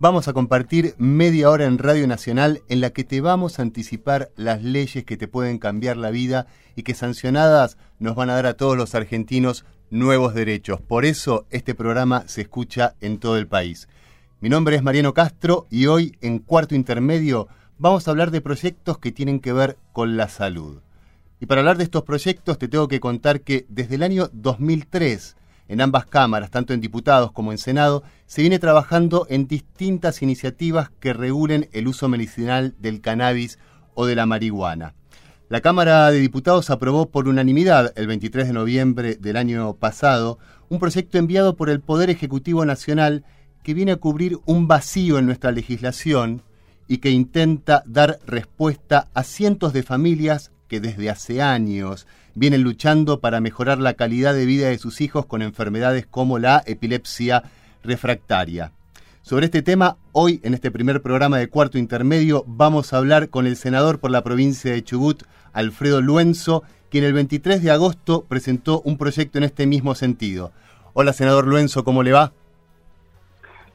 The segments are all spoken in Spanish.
Vamos a compartir media hora en Radio Nacional en la que te vamos a anticipar las leyes que te pueden cambiar la vida y que sancionadas nos van a dar a todos los argentinos nuevos derechos. Por eso este programa se escucha en todo el país. Mi nombre es Mariano Castro y hoy en Cuarto Intermedio vamos a hablar de proyectos que tienen que ver con la salud. Y para hablar de estos proyectos te tengo que contar que desde el año 2003 en ambas cámaras, tanto en diputados como en Senado, se viene trabajando en distintas iniciativas que regulen el uso medicinal del cannabis o de la marihuana. La Cámara de Diputados aprobó por unanimidad el 23 de noviembre del año pasado un proyecto enviado por el Poder Ejecutivo Nacional que viene a cubrir un vacío en nuestra legislación y que intenta dar respuesta a cientos de familias que desde hace años vienen luchando para mejorar la calidad de vida de sus hijos con enfermedades como la epilepsia refractaria. Sobre este tema, hoy en este primer programa de cuarto intermedio vamos a hablar con el senador por la provincia de Chubut, Alfredo Luenzo, quien el 23 de agosto presentó un proyecto en este mismo sentido. Hola, senador Luenzo, ¿cómo le va?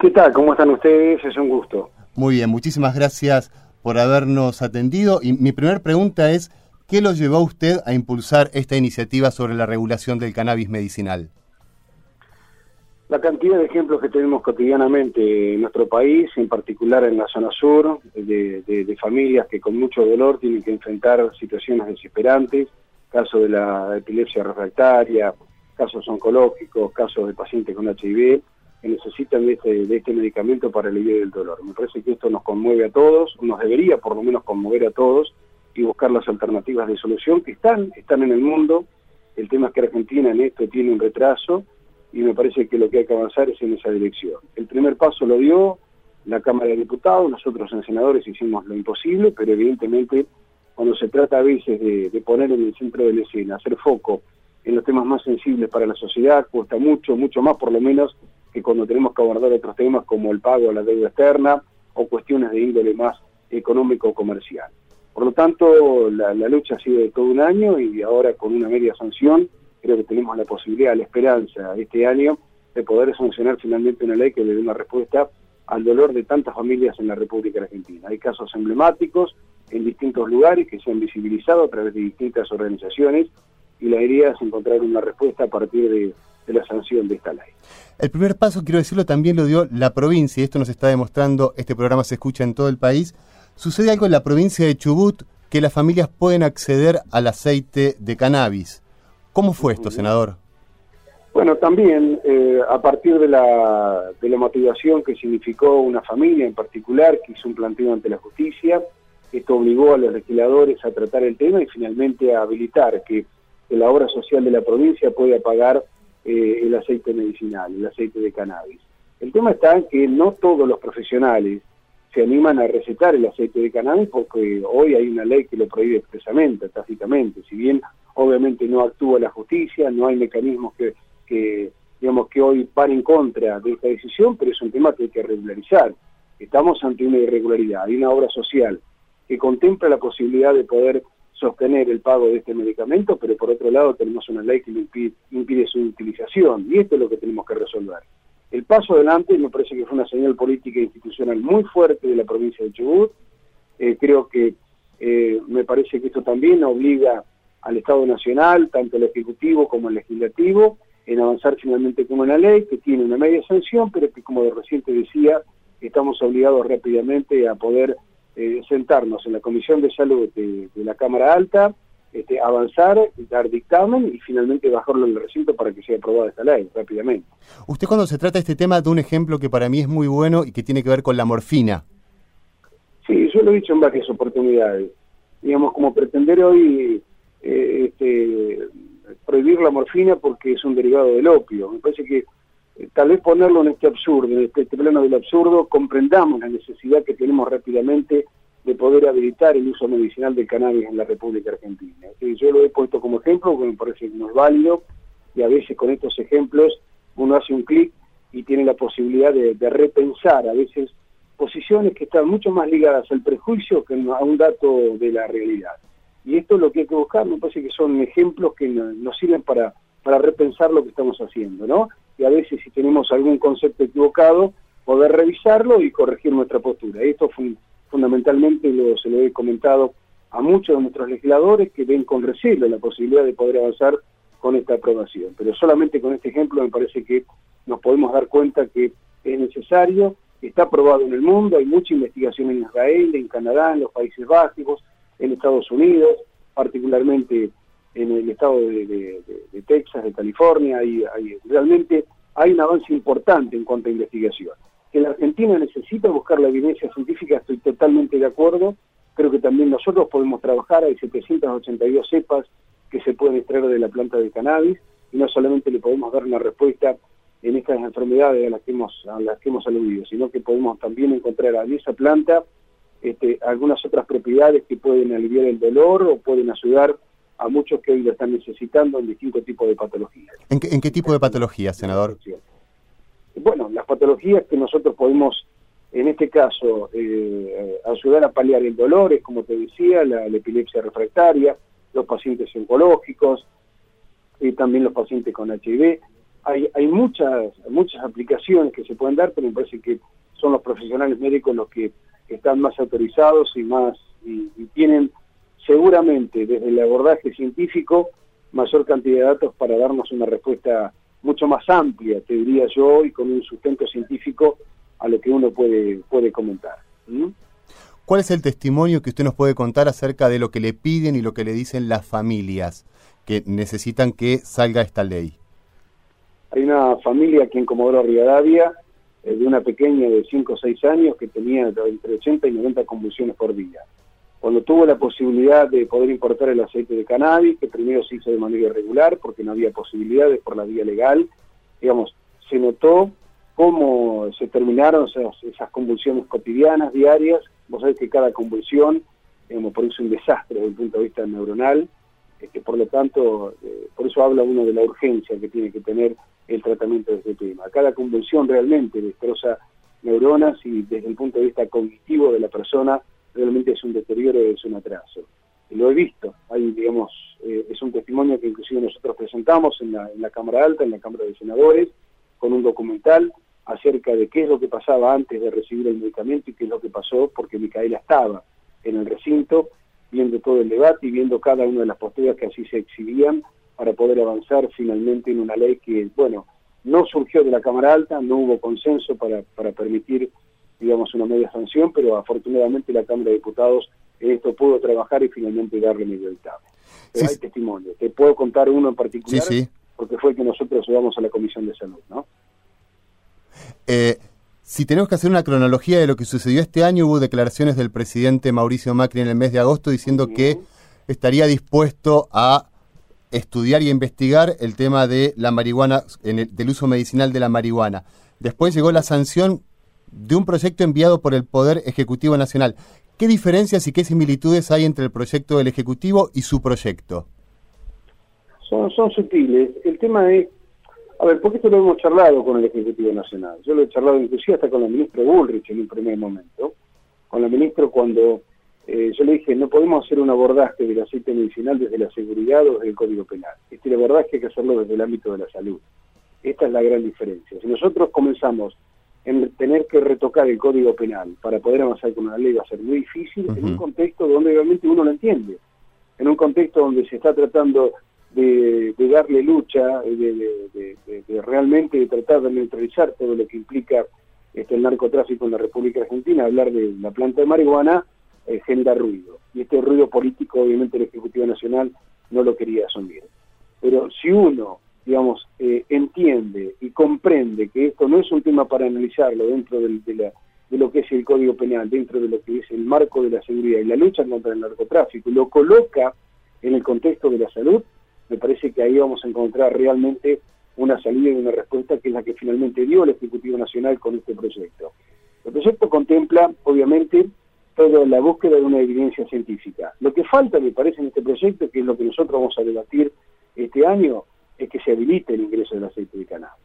¿Qué tal? ¿Cómo están ustedes? Es un gusto. Muy bien, muchísimas gracias por habernos atendido. Y mi primera pregunta es, ¿Qué lo llevó a usted a impulsar esta iniciativa sobre la regulación del cannabis medicinal? La cantidad de ejemplos que tenemos cotidianamente en nuestro país, en particular en la zona sur, de, familias que con mucho dolor tienen que enfrentar situaciones desesperantes, casos de la epilepsia refractaria, casos oncológicos, casos de pacientes con HIV, que necesitan de este, de este medicamento para aliviar el dolor. Me parece que esto nos conmueve a todos, nos debería por lo menos conmover a todos, y buscar las alternativas de solución que están, están en el mundo. El tema es que Argentina en esto tiene un retraso y me parece que lo que hay que avanzar es en esa dirección. El primer paso lo dio la Cámara de Diputados, nosotros en senadores hicimos lo imposible, pero evidentemente cuando se trata a veces de, poner en el centro de la escena, hacer foco en los temas más sensibles para la sociedad, cuesta mucho, mucho más por lo menos que cuando tenemos que abordar otros temas como el pago a la deuda externa o cuestiones de índole más económico o comercial. Por lo tanto, la, lucha ha sido de todo un año y ahora con una media sanción, creo que tenemos la posibilidad, la esperanza este año de poder sancionar finalmente una ley que le dé una respuesta al dolor de tantas familias en la República Argentina. Hay casos emblemáticos en distintos lugares que se han visibilizado a través de distintas organizaciones y la idea es encontrar una respuesta a partir de, de la sanción de esta ley. El primer paso, quiero decirlo, también lo dio la provincia y esto nos está demostrando, este programa se escucha en todo el país, Sucede algo en la provincia de Chubut que las familias pueden acceder al aceite de cannabis. ¿Cómo fue esto, senador? Bueno, también eh, a partir de la, de la motivación que significó una familia en particular que hizo un planteo ante la justicia, esto obligó a los legisladores a tratar el tema y finalmente a habilitar que, la obra social de la provincia pueda pagar eh, el aceite medicinal, el aceite de cannabis. El tema está en que no todos los profesionales se animan a recetar el aceite de cannabis porque hoy hay una ley que lo prohíbe expresamente, tácitamente. Si bien obviamente no actúa la justicia, no hay mecanismos que, digamos, que hoy van en contra de esta decisión, pero es un tema que hay que regularizar. Estamos ante una irregularidad, hay una obra social que contempla la posibilidad de poder sostener el pago de este medicamento, pero por otro lado tenemos una ley que impide, impide su utilización, y esto es lo que tenemos que resolver. El paso adelante me parece que fue una señal política e institucional muy fuerte de la provincia de Chubut. Eh, creo que eh, me parece que esto también obliga al Estado Nacional, tanto el Ejecutivo como el Legislativo, en avanzar finalmente con una ley que tiene una media sanción, pero que como de reciente decía, estamos obligados rápidamente a poder eh, sentarnos en la Comisión de Salud de la Cámara Alta, este, avanzar, dar dictamen y finalmente bajarlo en el recinto para que sea aprobada esta ley rápidamente. Usted cuando se trata de este tema de un ejemplo que para mí es muy bueno y que tiene que ver con la morfina. Sí, yo lo he dicho en varias oportunidades. Digamos, como pretender hoy eh, este, prohibir la morfina porque es un derivado del opio. Me parece que eh, tal vez ponerlo en este absurdo, en este, este plano del absurdo, comprendamos la necesidad que tenemos rápidamente de poder habilitar el uso medicinal del cannabis en la República Argentina. Yo lo he puesto como ejemplo porque me parece que no es válido y a veces con estos ejemplos uno hace un clic y tiene la posibilidad de, repensar a veces posiciones que están mucho más ligadas al prejuicio que a un dato de la realidad. Y esto es lo que hay que buscar, me parece que son ejemplos que nos sirven para, para repensar lo que estamos haciendo, ¿no? Y a veces si tenemos algún concepto equivocado, poder revisarlo y corregir nuestra postura. Esto fundamentalmente lo, se lo he comentado a muchos de nuestros legisladores que ven con recelo la posibilidad de poder avanzar con esta aprobación. Pero solamente con este ejemplo me parece que nos podemos dar cuenta que es necesario, está aprobado en el mundo, hay mucha investigación en Israel, en Canadá, en los Países Básicos, en Estados Unidos, particularmente en el estado de, Texas, de California, y realmente hay un avance importante en cuanto a investigación. Que la Argentina necesita buscar la evidencia científica, estoy totalmente de acuerdo, creo que también nosotros podemos trabajar, hay 782 cepas que se pueden extraer de la planta de cannabis, y no solamente le podemos dar una respuesta en estas enfermedades a las que hemos, a las que hemos aludido, sino que podemos también encontrar en esa planta este, algunas otras propiedades que pueden aliviar el dolor o pueden ayudar a muchos que hoy lo están necesitando en distintos tipos de patologías. ¿En qué, tipo de patologías, senador? Bueno, las patologías que nosotros podemos, en este caso, eh, ayudar a paliar el dolor, es como te decía, la, epilepsia refractaria, los pacientes oncológicos, y también los pacientes con HIV, hay, muchas, muchas aplicaciones que se pueden dar, pero me parece que son los profesionales médicos los que están más autorizados y más y, tienen seguramente desde el abordaje científico mayor cantidad de datos para darnos una respuesta mucho más amplia, te diría yo, y con un sustento científico a lo que uno puede, puede comentar. ¿Cuál es el testimonio que usted nos puede contar acerca de lo que le piden y lo que le dicen las familias que necesitan que salga esta ley? Hay una familia aquí en Comodoro Rivadavia, eh, de una pequeña de 5 o 6 años que tenía entre 80 y 90 convulsiones por día. Cuando tuvo la posibilidad de poder importar el aceite de cannabis, que primero se hizo de manera irregular porque no había posibilidades por la vía legal, digamos, se notó cómo se terminaron esas, convulsiones cotidianas, diarias. Vos sabés que cada convulsión, digamos, produce un desastre desde el punto de vista neuronal, que por lo tanto, eh, por eso habla uno de la urgencia que tiene que tener el tratamiento de este tema. Cada convulsión realmente destroza neuronas y desde el punto de vista cognitivo de la persona realmente es un deterioro, es un atraso. Y lo he visto, hay, digamos, eh, es un testimonio que inclusive nosotros presentamos en la, en la Cámara Alta, en la Cámara de Senadores, con un documental acerca de qué es lo que pasaba antes de recibir el medicamento y qué es lo que pasó porque Micaela estaba en el recinto viendo todo el debate y viendo cada una de las posturas que así se exhibían para poder avanzar finalmente en una ley que, bueno, no surgió de la Cámara Alta, no hubo consenso para, para permitir, digamos, una media sanción, pero afortunadamente la Cámara de Diputados esto pudo trabajar y finalmente darle medio dictamen. Pero hay testimonio. Te puedo contar uno en particular, porque fue el que nosotros llevamos a la Comisión de Salud, ¿no? Eh, si tenemos que hacer una cronología de lo que sucedió este año, hubo declaraciones del presidente Mauricio Macri en el mes de agosto diciendo que estaría dispuesto a estudiar y investigar el tema de la marihuana, en del uso medicinal de la marihuana. Después llegó la sanción de un proyecto enviado por el Poder Ejecutivo Nacional. ¿Qué diferencias y qué similitudes hay entre el proyecto del Ejecutivo y su proyecto? Son, son sutiles. El tema es a ver, porque esto lo hemos charlado con el Ejecutivo Nacional. Yo lo he charlado inclusive hasta con la ministra Bullrich en un primer momento. Con la ministra cuando eh, yo le dije, no podemos hacer un abordaje del aceite medicinal desde la seguridad o desde el Código Penal. Este abordaje hay que hacerlo desde el ámbito de la salud. Esta es la gran diferencia. Si nosotros comenzamos en tener que retocar el Código Penal para poder avanzar con una ley va a ser muy difícil en un contexto donde obviamente uno lo entiende. En un contexto donde se está tratando de, darle lucha, de, de, realmente tratar de neutralizar todo lo que implica este, el narcotráfico en la República Argentina, hablar de la planta de marihuana eh, genera ruido. Y este ruido político, obviamente, el Ejecutivo Nacional no lo quería asumir. Pero si uno, digamos, entiende y comprende que esto no es un tema para analizarlo dentro de, la, de lo que es el Código Penal, dentro de lo que es el marco de la seguridad y la lucha contra el narcotráfico, lo coloca en el contexto de la salud, me parece que ahí vamos a encontrar realmente una salida y una respuesta que es la que finalmente dio el Ejecutivo Nacional con este proyecto. El proyecto contempla, obviamente, toda la búsqueda de una evidencia científica. Lo que falta, me parece, en este proyecto, que es lo que nosotros vamos a debatir este año, es que se habilite el ingreso del aceite de cannabis.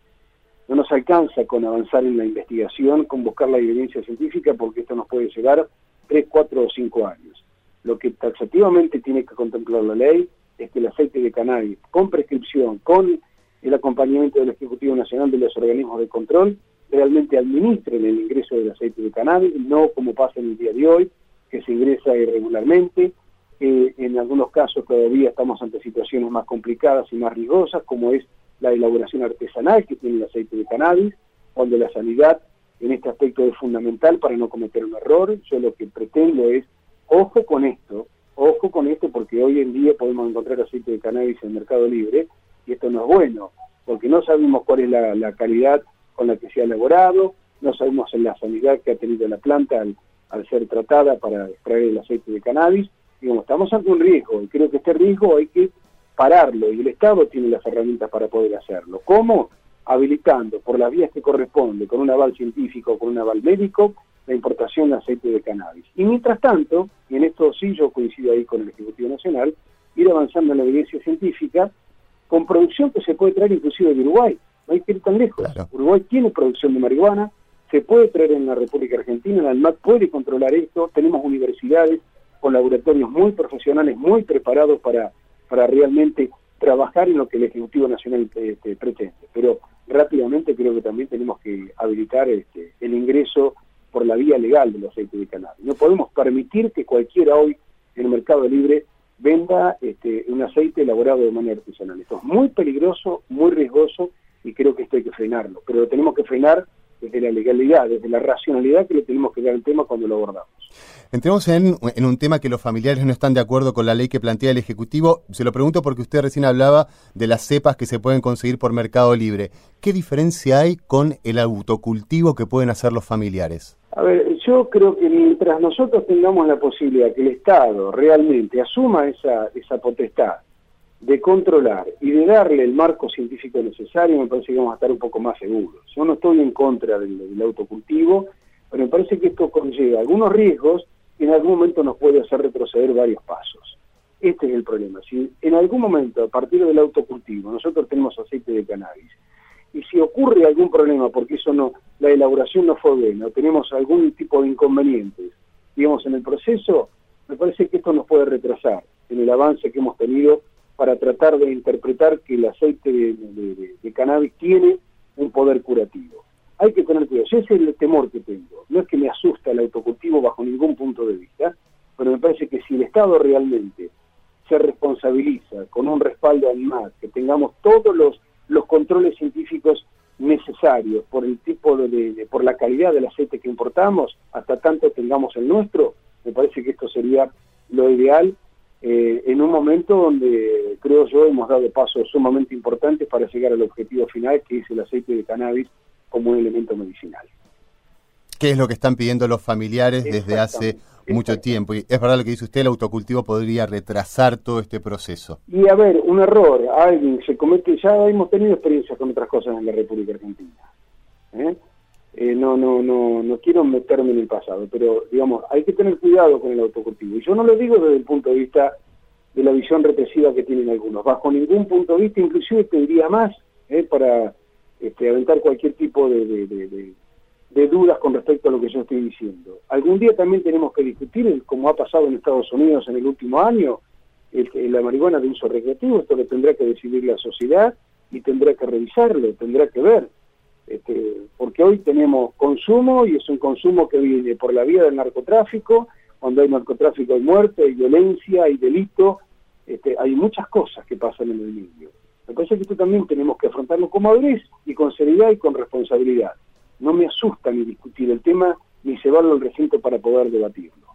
No nos alcanza con avanzar en la investigación, con buscar la evidencia científica, porque esto nos puede llevar tres, cuatro o cinco años. Lo que taxativamente tiene que contemplar la ley es que el aceite de cannabis, con prescripción, con el acompañamiento del Ejecutivo Nacional de los organismos de control, realmente administren el ingreso del aceite de cannabis, no como pasa en el día de hoy, que se ingresa irregularmente. En algunos casos todavía estamos ante situaciones más complicadas y más rigurosas, como es la elaboración artesanal que tiene el aceite de cannabis, cuando la sanidad en este aspecto es fundamental para no cometer un error. Yo lo que pretendo es, ojo con esto, ojo con esto porque hoy en día podemos encontrar aceite de cannabis en el mercado libre y esto no es bueno, porque no sabemos cuál es la, calidad con la que se ha elaborado, no sabemos la sanidad que ha tenido la planta al ser tratada para extraer el aceite de cannabis. Digamos, estamos ante un riesgo y creo que este riesgo hay que pararlo y el Estado tiene las herramientas para poder hacerlo. ¿Cómo? Habilitando por las vías que corresponde, con un aval científico, con un aval médico, la importación de aceite de cannabis. Y mientras tanto, y en esto sí yo coincido ahí con el Ejecutivo Nacional, ir avanzando en la evidencia científica con producción que se puede traer inclusive de Uruguay. No hay que ir tan lejos. Uruguay tiene producción de marihuana, se puede traer en la República Argentina, la ANMAT puede controlar esto, tenemos universidades con laboratorios muy profesionales, muy preparados para para realmente trabajar en lo que el Ejecutivo Nacional este, pretende. Pero rápidamente creo que también tenemos que habilitar este, el ingreso por la vía legal de los aceites de cannabis. No podemos permitir que cualquiera hoy en el mercado libre venda este, un aceite elaborado de manera artesanal. Esto es muy peligroso, muy riesgoso y creo que esto hay que frenarlo. Pero lo tenemos que frenar desde la legalidad, desde la racionalidad que le tenemos que dar al tema cuando lo abordamos. Entremos en, un tema que los familiares no están de acuerdo con la ley que plantea el Ejecutivo. Se lo pregunto porque usted recién hablaba de las cepas que se pueden conseguir por Mercado Libre. ¿Qué diferencia hay con el autocultivo que pueden hacer los familiares? A ver, yo creo que mientras nosotros tengamos la posibilidad que el Estado realmente asuma esa, esa potestad de controlar y de darle el marco científico necesario, me parece que vamos a estar un poco más seguros. Yo no estoy en contra del, autocultivo, pero me parece que esto conlleva algunos riesgos que en algún momento nos puede hacer retroceder varios pasos. Este es el problema. Si en algún momento, a partir del autocultivo, nosotros tenemos aceite de cannabis, y si ocurre algún problema, porque eso no, la elaboración no fue buena, o tenemos algún tipo de inconvenientes, digamos, en el proceso, me parece que esto nos puede retrasar en el avance que hemos tenido para tratar de interpretar que el aceite de, cannabis tiene un poder curativo. Hay que tener cuidado, ese es el temor que tengo. No es que me asusta el autocultivo bajo ningún punto de vista, pero me parece que si el Estado realmente se responsabiliza con un respaldo animal, que tengamos todos los, los controles científicos necesarios por el tipo de, por la calidad del aceite que importamos, hasta tanto tengamos el nuestro, me parece que esto sería lo ideal eh, en un momento donde creo yo hemos dado pasos sumamente importantes para llegar al objetivo final, que es el aceite de cannabis como un elemento medicinal. ¿Qué es lo que están pidiendo los familiares desde hace mucho tiempo? Y es verdad lo que dice usted, el autocultivo podría retrasar todo este proceso. Y a ver, un error, alguien se comete, ya hemos tenido experiencias con otras cosas en la República Argentina. ¿eh? Eh, no, no, no, no quiero meterme en el pasado, pero digamos, hay que tener cuidado con el autocultivo. Y yo no lo digo desde el punto de vista de la visión represiva que tienen algunos, bajo ningún punto de vista, inclusive te diría más, eh, para este, aventar cualquier tipo de, dudas con respecto a lo que yo estoy diciendo. Algún día también tenemos que discutir, como ha pasado en Estados Unidos en el último año, la marihuana de uso recreativo, esto lo tendrá que decidir la sociedad y tendrá que revisarlo, tendrá que ver. Este, porque hoy tenemos consumo y es un consumo que viene por la vía del narcotráfico, cuando hay narcotráfico hay muerte, hay violencia, hay delito, este, hay muchas cosas que pasan en el medio. Me parece que esto también tenemos que afrontarlo con madurez y con seriedad y con responsabilidad. No me asusta ni discutir el tema ni llevarlo al recinto para poder debatirlo.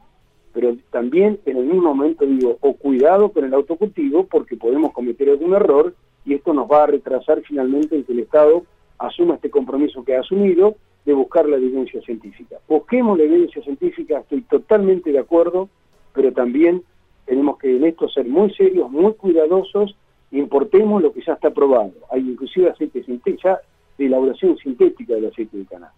Pero también en el mismo momento digo, o cuidado con el autocultivo porque podemos cometer algún error y esto nos va a retrasar finalmente en que el Estado asuma este compromiso que ha asumido de buscar la evidencia científica. Busquemos la evidencia científica, estoy totalmente de acuerdo, pero también tenemos que en esto ser muy serios, muy cuidadosos importemos lo que ya está aprobado. Hay inclusive aceite sintético, ya de elaboración sintética del aceite de cannabis.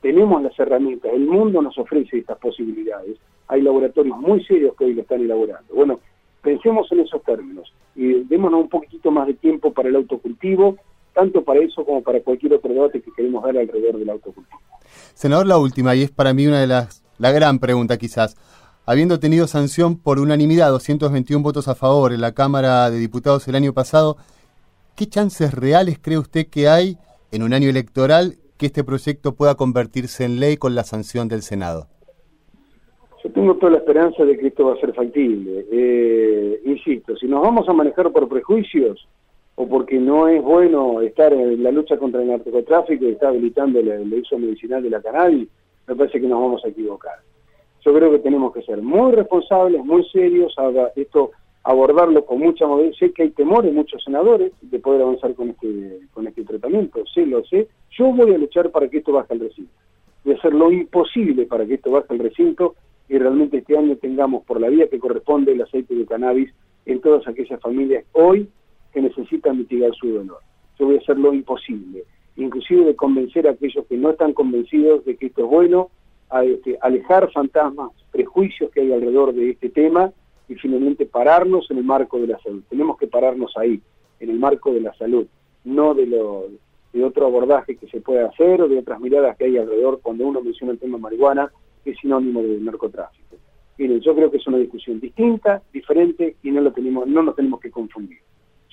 Tenemos las herramientas, el mundo nos ofrece estas posibilidades. Hay laboratorios muy serios que hoy lo están elaborando. Bueno, pensemos en esos términos y démonos un poquitito más de tiempo para el autocultivo, tanto para eso como para cualquier otro debate que queremos dar alrededor del autocultivo. Senador, la última, y es para mí una de las, la gran pregunta quizás. Habiendo tenido sanción por unanimidad, 221 votos a favor en la Cámara de Diputados el año pasado, ¿qué chances reales cree usted que hay en un año electoral que este proyecto pueda convertirse en ley con la sanción del Senado? Yo tengo toda la esperanza de que esto va a ser factible. Eh, insisto, si nos vamos a manejar por prejuicios o porque no es bueno estar en la lucha contra el narcotráfico y está habilitando el, uso medicinal de la cannabis, me parece que nos vamos a equivocar. Yo creo que tenemos que ser muy responsables, muy serios, esto abordarlo con mucha modestia. Sé que hay temores muchos senadores de poder avanzar con este, con este tratamiento, sí lo sé. Yo voy a luchar para que esto baje al recinto. A hacer lo imposible para que esto baje al recinto y realmente este año tengamos por la vía que corresponde el aceite de cannabis en todas aquellas familias hoy que necesitan mitigar su dolor. Yo voy a hacer lo imposible, inclusive de convencer a aquellos que no están convencidos de que esto es bueno, este, alejar fantasmas, prejuicios que hay alrededor de este tema y finalmente pararnos en el marco de la salud. Tenemos que pararnos ahí, en el marco de la salud, no de, otro abordaje que se puede hacer o de otras miradas que hay alrededor cuando uno menciona el tema marihuana, que es sinónimo del narcotráfico. Miren, yo creo que es una discusión distinta, diferente y no, lo tenemos, no nos tenemos que confundir.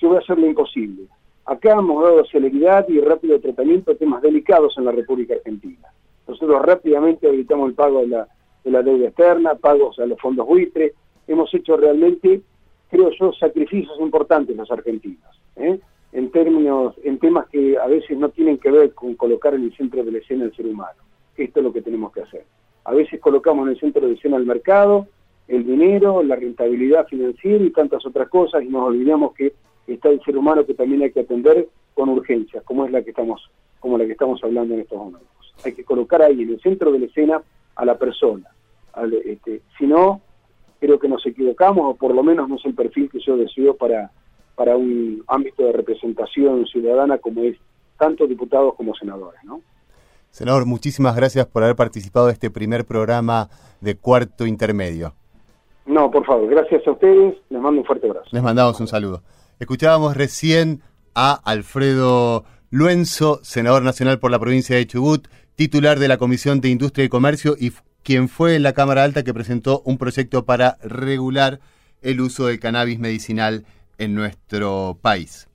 Yo voy a hacer lo imposible. Acá hemos dado celeridad y rápido tratamiento a temas delicados en la República Argentina. Nosotros rápidamente habilitamos el pago de la, de la deuda externa, pagos a los fondos buitres, hemos hecho realmente, creo yo, sacrificios importantes los argentinos, ¿eh? en términos, en temas que a veces no tienen que ver con colocar en el centro de la escena el ser humano. Esto es lo que tenemos que hacer. A veces colocamos en el centro de escena el mercado, el dinero, la rentabilidad financiera y tantas otras cosas y nos olvidamos que está el ser humano que también hay que atender con urgencia, como es la que estamos, como la que estamos hablando en estos momentos. Hay que colocar ahí en el centro de la escena a la persona. este, si no, creo que nos equivocamos o por lo menos no es el perfil que yo deseo para, para un ámbito de representación ciudadana como es tanto diputados como senadores, ¿no? Senador, muchísimas gracias por haber participado de este primer programa de cuarto intermedio. No, por favor, gracias a ustedes, les mando un fuerte abrazo. Les mandamos un saludo. Escuchábamos recién a Alfredo Luenzo, senador nacional por la provincia de Chubut, titular de la Comisión de Industria y Comercio y quien fue en la Cámara Alta que presentó un proyecto para regular el uso del cannabis medicinal en nuestro país.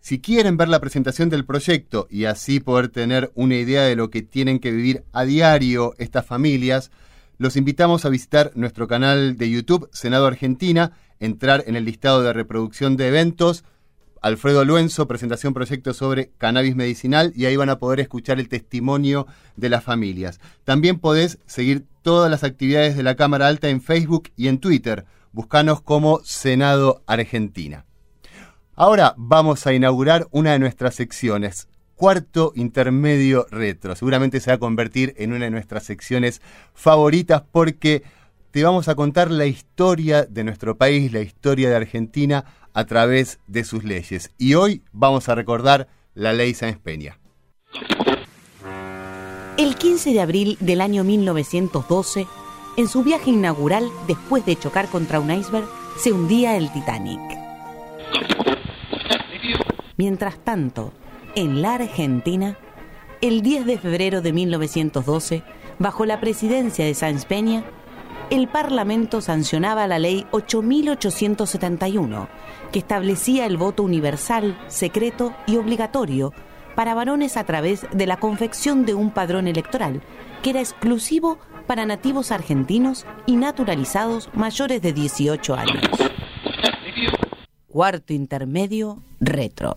Si quieren ver la presentación del proyecto y así poder tener una idea de lo que tienen que vivir a diario estas familias, los invitamos a visitar nuestro canal de YouTube Senado Argentina, entrar en el listado de reproducción de eventos, Alfredo Luenzo, presentación proyecto sobre cannabis medicinal y ahí van a poder escuchar el testimonio de las familias. También podés seguir todas las actividades de la Cámara Alta en Facebook y en Twitter. Buscanos como Senado Argentina. Ahora vamos a inaugurar una de nuestras secciones, cuarto intermedio retro. Seguramente se va a convertir en una de nuestras secciones favoritas porque te vamos a contar la historia de nuestro país, la historia de Argentina a través de sus leyes. Y hoy vamos a recordar la ley Sáenz Peña. El 15 de abril del año 1912, en su viaje inaugural, después de chocar contra un iceberg, se hundía el Titanic. Mientras tanto, en la Argentina, el 10 de febrero de 1912, bajo la presidencia de Sáenz Peña, el Parlamento sancionaba la ley 8871, que establecía el voto universal, secreto y obligatorio para varones a través de la confección de un padrón electoral, que era exclusivo para nativos argentinos y naturalizados mayores de 18 años. Cuarto intermedio, retro.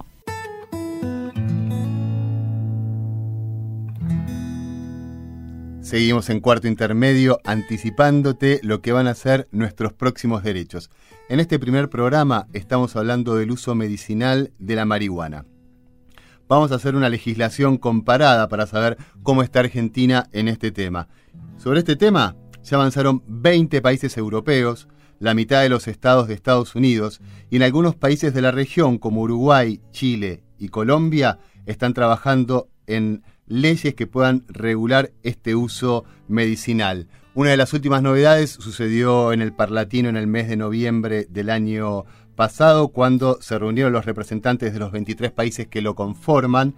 Seguimos en cuarto intermedio anticipándote lo que van a ser nuestros próximos derechos. En este primer programa estamos hablando del uso medicinal de la marihuana. Vamos a hacer una legislación comparada para saber cómo está Argentina en este tema. Sobre este tema ya avanzaron 20 países europeos, la mitad de los estados de Estados Unidos, y en algunos países de la región como Uruguay, Chile y Colombia están trabajando en leyes que puedan regular este uso medicinal. Una de las últimas novedades sucedió en el Parlatino en el mes de noviembre del año pasado, cuando se reunieron los representantes de los 23 países que lo conforman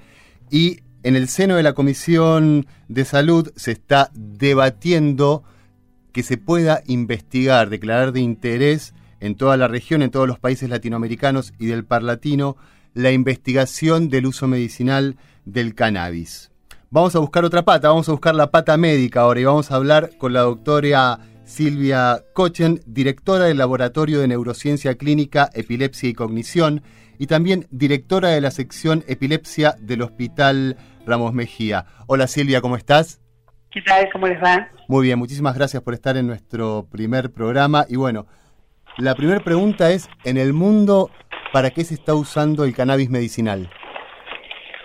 y en el seno de la Comisión de Salud se está debatiendo que se pueda investigar, declarar de interés en toda la región, en todos los países latinoamericanos y del Parlatino, la investigación del uso medicinal del cannabis. Vamos a buscar otra pata, vamos a buscar la pata médica ahora y vamos a hablar con la doctora Silvia Cochen, directora del Laboratorio de Neurociencia Clínica, Epilepsia y Cognición, y también directora de la sección Epilepsia del Hospital Ramos Mejía. Hola Silvia, ¿cómo estás? ¿Qué tal? ¿Cómo les va? Muy bien, muchísimas gracias por estar en nuestro primer programa. Y bueno, la primera pregunta es, en el mundo, ¿para qué se está usando el cannabis medicinal?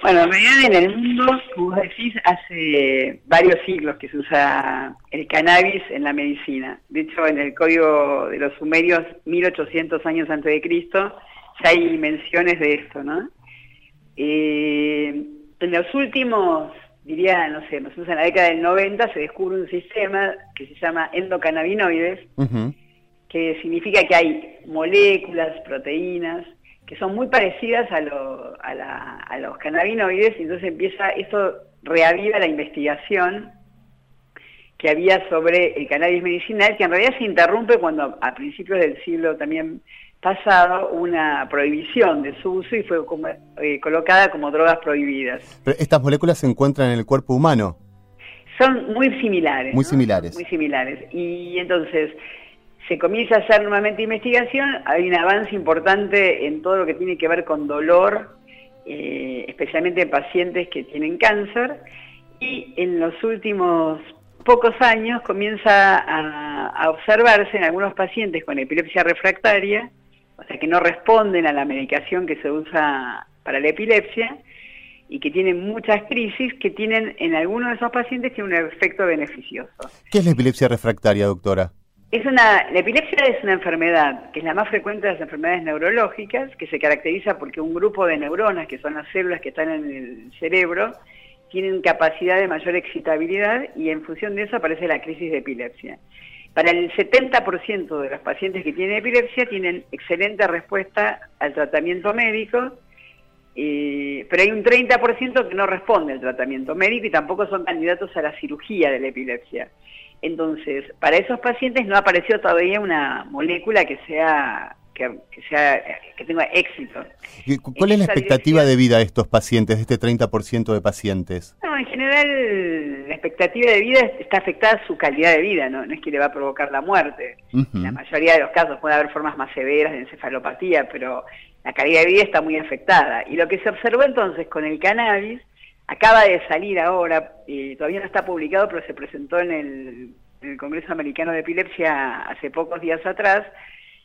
Bueno, en realidad en el mundo, como vos decís, hace varios siglos que se usa el cannabis en la medicina. De hecho, en el código de los sumerios, 1800 años antes de Cristo, ya hay menciones de esto, ¿no? Eh, en los últimos, diría, no sé, en la década del 90 se descubre un sistema que se llama endocannabinoides, que significa que hay moléculas, proteínas, que son muy parecidas a, los cannabinoides, y entonces empieza, eso reaviva la investigación que había sobre el cannabis medicinal, que en realidad se interrumpe cuando a principios del siglo también pasado una prohibición de su uso y fue eh, colocada como drogas prohibidas. Pero estas moléculas se encuentran en el cuerpo humano. Son muy similares. Muy similares. Muy similares. Y entonces se comienza a hacer nuevamente investigación, hay un avance importante en todo lo que tiene que ver con dolor, eh, especialmente en pacientes que tienen cáncer, y en los últimos pocos años comienza a observarse en algunos pacientes con epilepsia refractaria o sea que no responden a la medicación que se usa para la epilepsia y que tienen muchas crisis que tienen en algunos de esos pacientes tiene un efecto beneficioso. ¿Qué es la epilepsia refractaria, doctora? Es una, la epilepsia es una enfermedad que es la más frecuente de las enfermedades neurológicas, que se caracteriza porque un grupo de neuronas, que son las células que están en el cerebro, tienen capacidad de mayor excitabilidad y en función de eso aparece la crisis de epilepsia. Para el 70% de los pacientes que tienen epilepsia tienen excelente respuesta al tratamiento médico, pero hay un 30% que no responde al tratamiento médico y tampoco son candidatos a la cirugía de la epilepsia. Entonces, para esos pacientes no apareció todavía una molécula que sea que, sea, que tenga éxito. ¿Cuál es la expectativa de vida de estos pacientes, de este 30% de pacientes? No, en general la expectativa de vida está afectada a su calidad de vida, no, no es que le va a provocar la muerte. En la mayoría de los casos puede haber formas más severas de encefalopatía, pero la calidad de vida está muy afectada. Y lo que se observó entonces con el cannabis, acaba de salir ahora, y todavía no está publicado, pero se presentó en el, en el Congreso Americano de Epilepsia hace pocos días atrás,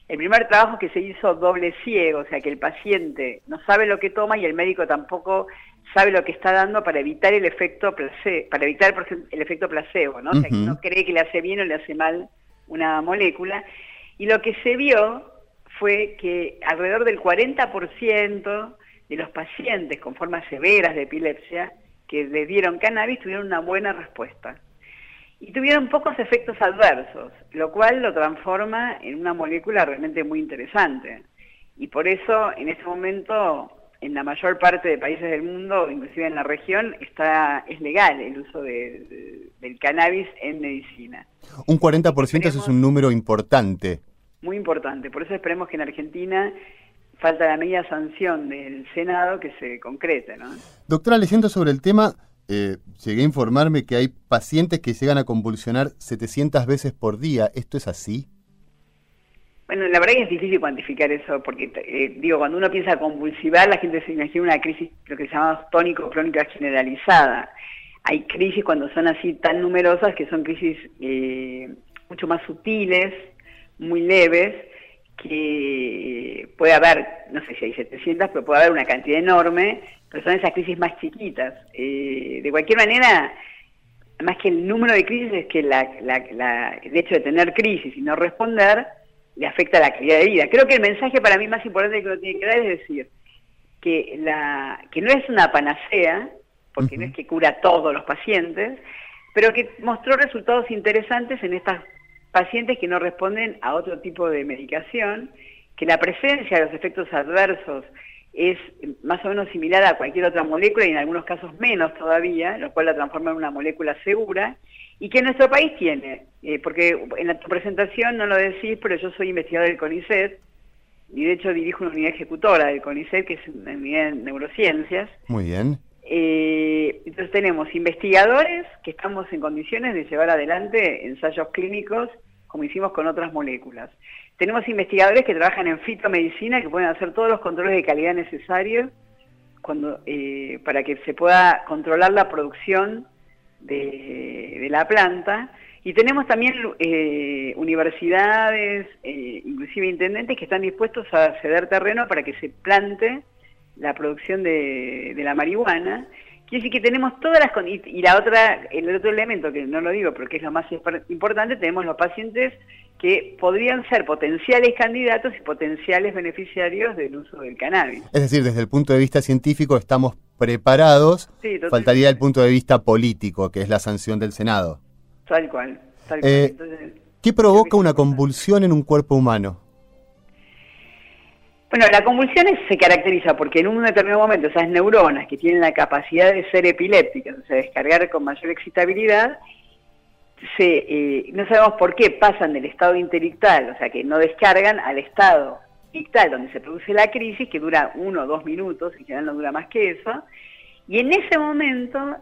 el primer trabajo que se hizo doble ciego, o sea que el paciente no sabe lo que toma y el médico tampoco sabe lo que está dando para evitar el efecto placebo, para evitar el efecto placebo, ¿no? O sea, que no cree que le hace bien o le hace mal una molécula. Y lo que se vio fue que alrededor del 40% de los pacientes con formas severas de epilepsia que le dieron cannabis tuvieron una buena respuesta y tuvieron pocos efectos adversos, lo cual lo transforma en una molécula realmente muy interesante. Y por eso, en este momento, en la mayor parte de países del mundo, inclusive en la región, está es legal el uso de, del cannabis en medicina. Un 40% es un número importante. Muy importante, por eso esperemos que en Argentina falta la media sanción del Senado que se concrete. ¿no? Doctora, leyendo sobre el tema, eh, llegué a informarme que hay pacientes que llegan a convulsionar 700 veces por día. ¿Esto es así? Bueno, la verdad que es difícil cuantificar eso, porque eh, digo, cuando uno piensa convulsivar, la gente se imagina una crisis, lo que llamamos tónico-crónica generalizada. Hay crisis cuando son así tan numerosas que son crisis eh, mucho más sutiles, muy leves, que puede haber, no sé si hay 700, pero puede haber una cantidad enorme, pero son esas crisis más chiquitas. Eh, de cualquier manera, más que el número de crisis, es que la, el hecho de tener crisis y no responder le afecta la calidad de vida. Creo que el mensaje para mí más importante que uno tiene que dar es decir que, la, que no es una panacea, porque no es que cura a todos los pacientes, pero que mostró resultados interesantes en estas pacientes que no responden a otro tipo de medicación, que la presencia de los efectos adversos es más o menos similar a cualquier otra molécula y en algunos casos menos todavía, lo cual la transforma en una molécula segura, y que nuestro país tiene, eh, porque en la, tu presentación no lo decís, pero yo soy investigador del CONICET, y de hecho dirijo una unidad ejecutora del CONICET, que es una unidad de neurociencias. Muy bien. Eh, entonces tenemos investigadores que estamos en condiciones de llevar adelante ensayos clínicos como hicimos con otras moléculas. Tenemos investigadores que trabajan en fitomedicina que pueden hacer todos los controles de calidad necesarios eh, para que se pueda controlar la producción de, la planta. Y tenemos también eh, universidades, inclusive intendentes, que están dispuestos a ceder terreno para que se plante la producción de, la marihuana. Quiere decir que tenemos todas las... Y, y la otra, el otro elemento, que no lo digo, pero que es lo más importante, tenemos los pacientes que podrían ser potenciales candidatos y potenciales beneficiarios del uso del cannabis. Es decir, desde el punto de vista científico estamos preparados, faltaría el punto de vista político, que es la sanción del Senado. Tal cual. Tal cual. Eh, ¿Qué provoca una convulsión en un cuerpo humano? Bueno, la convulsión se caracteriza porque en un determinado momento esas neuronas que tienen la capacidad de ser epilépticas, o sea, descargar con mayor excitabilidad, eh, no sabemos por qué pasan del estado intelectual, o sea, que no descargan, al estado ictal, donde se produce la crisis, que dura uno o dos minutos, en general no dura más que eso, y en ese momento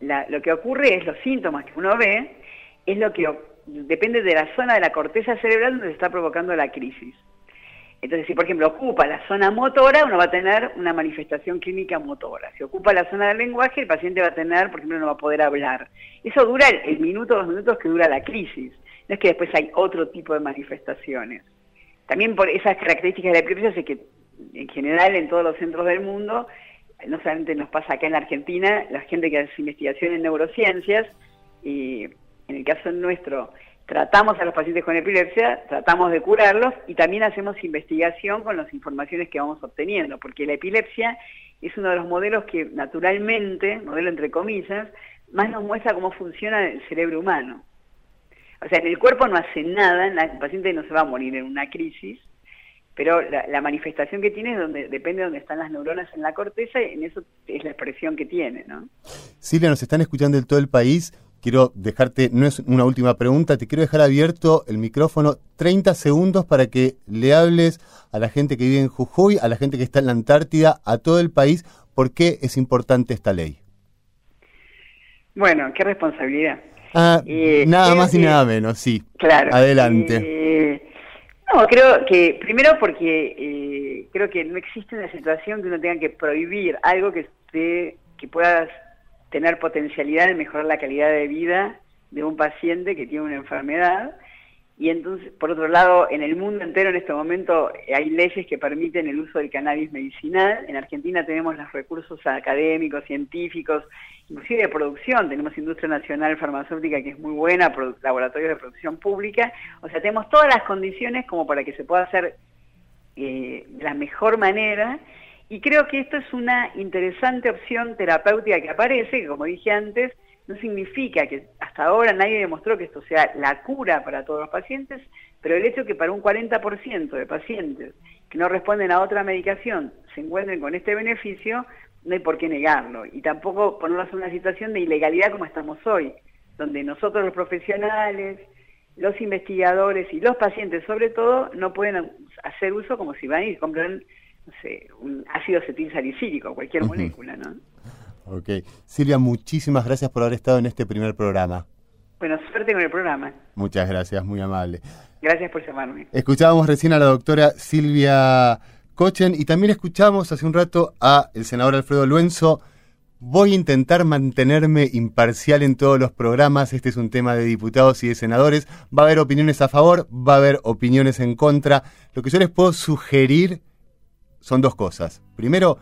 lo que ocurre es los síntomas que uno ve, es lo que depende de la zona de la corteza cerebral donde se está provocando la crisis. Entonces, si por ejemplo ocupa la zona motora, uno va a tener una manifestación clínica motora. Si ocupa la zona del lenguaje, el paciente va a tener, por ejemplo, no va a poder hablar. Eso dura el, minuto, dos minutos que dura la crisis. No es que después hay otro tipo de manifestaciones. También por esas características de la epilepsia sé que en general en todos los centros del mundo, no solamente nos pasa acá en la Argentina, la gente que hace investigación en neurociencias, y en el caso nuestro, tratamos a los pacientes con epilepsia, tratamos de curarlos y también hacemos investigación con las informaciones que vamos obteniendo, porque la epilepsia es uno de los modelos que naturalmente, modelo entre comillas, más nos muestra cómo funciona el cerebro humano. O sea, en el cuerpo no hace nada, el paciente no se va a morir en una crisis, pero la, manifestación que tiene es donde depende de dónde están las neuronas en la corteza y en eso es la expresión que tiene, ¿no? Silvia, nos están escuchando en todo el país quiero dejarte, no es una última pregunta, te quiero dejar abierto el micrófono 30 segundos para que le hables a la gente que vive en Jujuy, a la gente que está en la Antártida, a todo el país, por qué es importante esta ley. Bueno, qué responsabilidad. Ah, eh, nada más y nada menos, sí. Claro. Adelante. Eh, no, creo que, primero porque eh, creo que no existe una situación que uno tenga que prohibir algo que, esté, que puedas tener potencialidad de mejorar la calidad de vida de un paciente que tiene una enfermedad. Y entonces, por otro lado, en el mundo entero en este momento hay leyes que permiten el uso del cannabis medicinal. En Argentina tenemos los recursos académicos, científicos, inclusive de producción. Tenemos Industria Nacional Farmacéutica que es muy buena, laboratorios de producción pública. O sea, tenemos todas las condiciones como para que se pueda hacer eh, la mejor manera y creo que esto es una interesante opción terapéutica que aparece, que como dije antes, no significa que hasta ahora nadie demostró que esto sea la cura para todos los pacientes, pero el hecho que para un 40% de pacientes que no responden a otra medicación se encuentren con este beneficio, no hay por qué negarlo. Y tampoco ponerlos en una situación de ilegalidad como estamos hoy, donde nosotros los profesionales, los investigadores y los pacientes sobre todo no pueden hacer uso como si van y compran no sé, un ácido acetilsalicílico, cualquier molécula, ¿no? Ok. Silvia, muchísimas gracias por haber estado en este primer programa. Bueno, suerte con el programa. Muchas gracias, muy amable. Gracias por llamarme. Escuchábamos recién a la doctora Silvia Cochen y también escuchamos hace un rato a el senador Alfredo Luenzo. Voy a intentar mantenerme imparcial en todos los programas. Este es un tema de diputados y de senadores. Va a haber opiniones a favor, va a haber opiniones en contra. Lo que yo les puedo sugerir son dos cosas. Primero,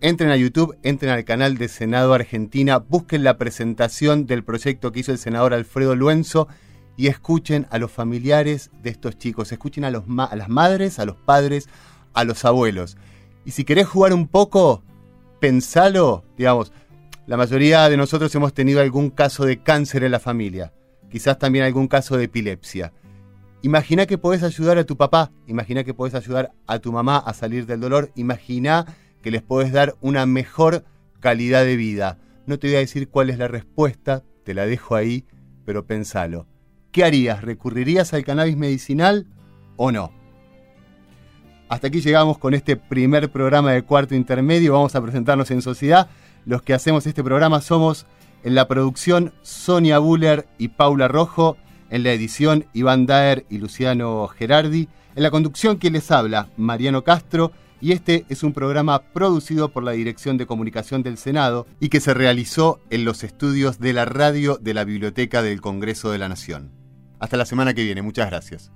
entren a YouTube, entren al canal de Senado Argentina, busquen la presentación del proyecto que hizo el senador Alfredo Luenzo y escuchen a los familiares de estos chicos, escuchen a, los a las madres, a los padres, a los abuelos. Y si querés jugar un poco, pensalo, digamos, la mayoría de nosotros hemos tenido algún caso de cáncer en la familia, quizás también algún caso de epilepsia. Imagina que podés ayudar a tu papá, imagina que podés ayudar a tu mamá a salir del dolor, imagina que les podés dar una mejor calidad de vida. No te voy a decir cuál es la respuesta, te la dejo ahí, pero pensalo. ¿Qué harías? ¿Recurrirías al cannabis medicinal o no? Hasta aquí llegamos con este primer programa de cuarto intermedio. Vamos a presentarnos en sociedad. Los que hacemos este programa somos en la producción Sonia Buller y Paula Rojo, en la edición Iván Daer y Luciano Gerardi, en la conducción que les habla Mariano Castro y este es un programa producido por la Dirección de Comunicación del Senado y que se realizó en los estudios de la radio de la Biblioteca del Congreso de la Nación. Hasta la semana que viene, muchas gracias.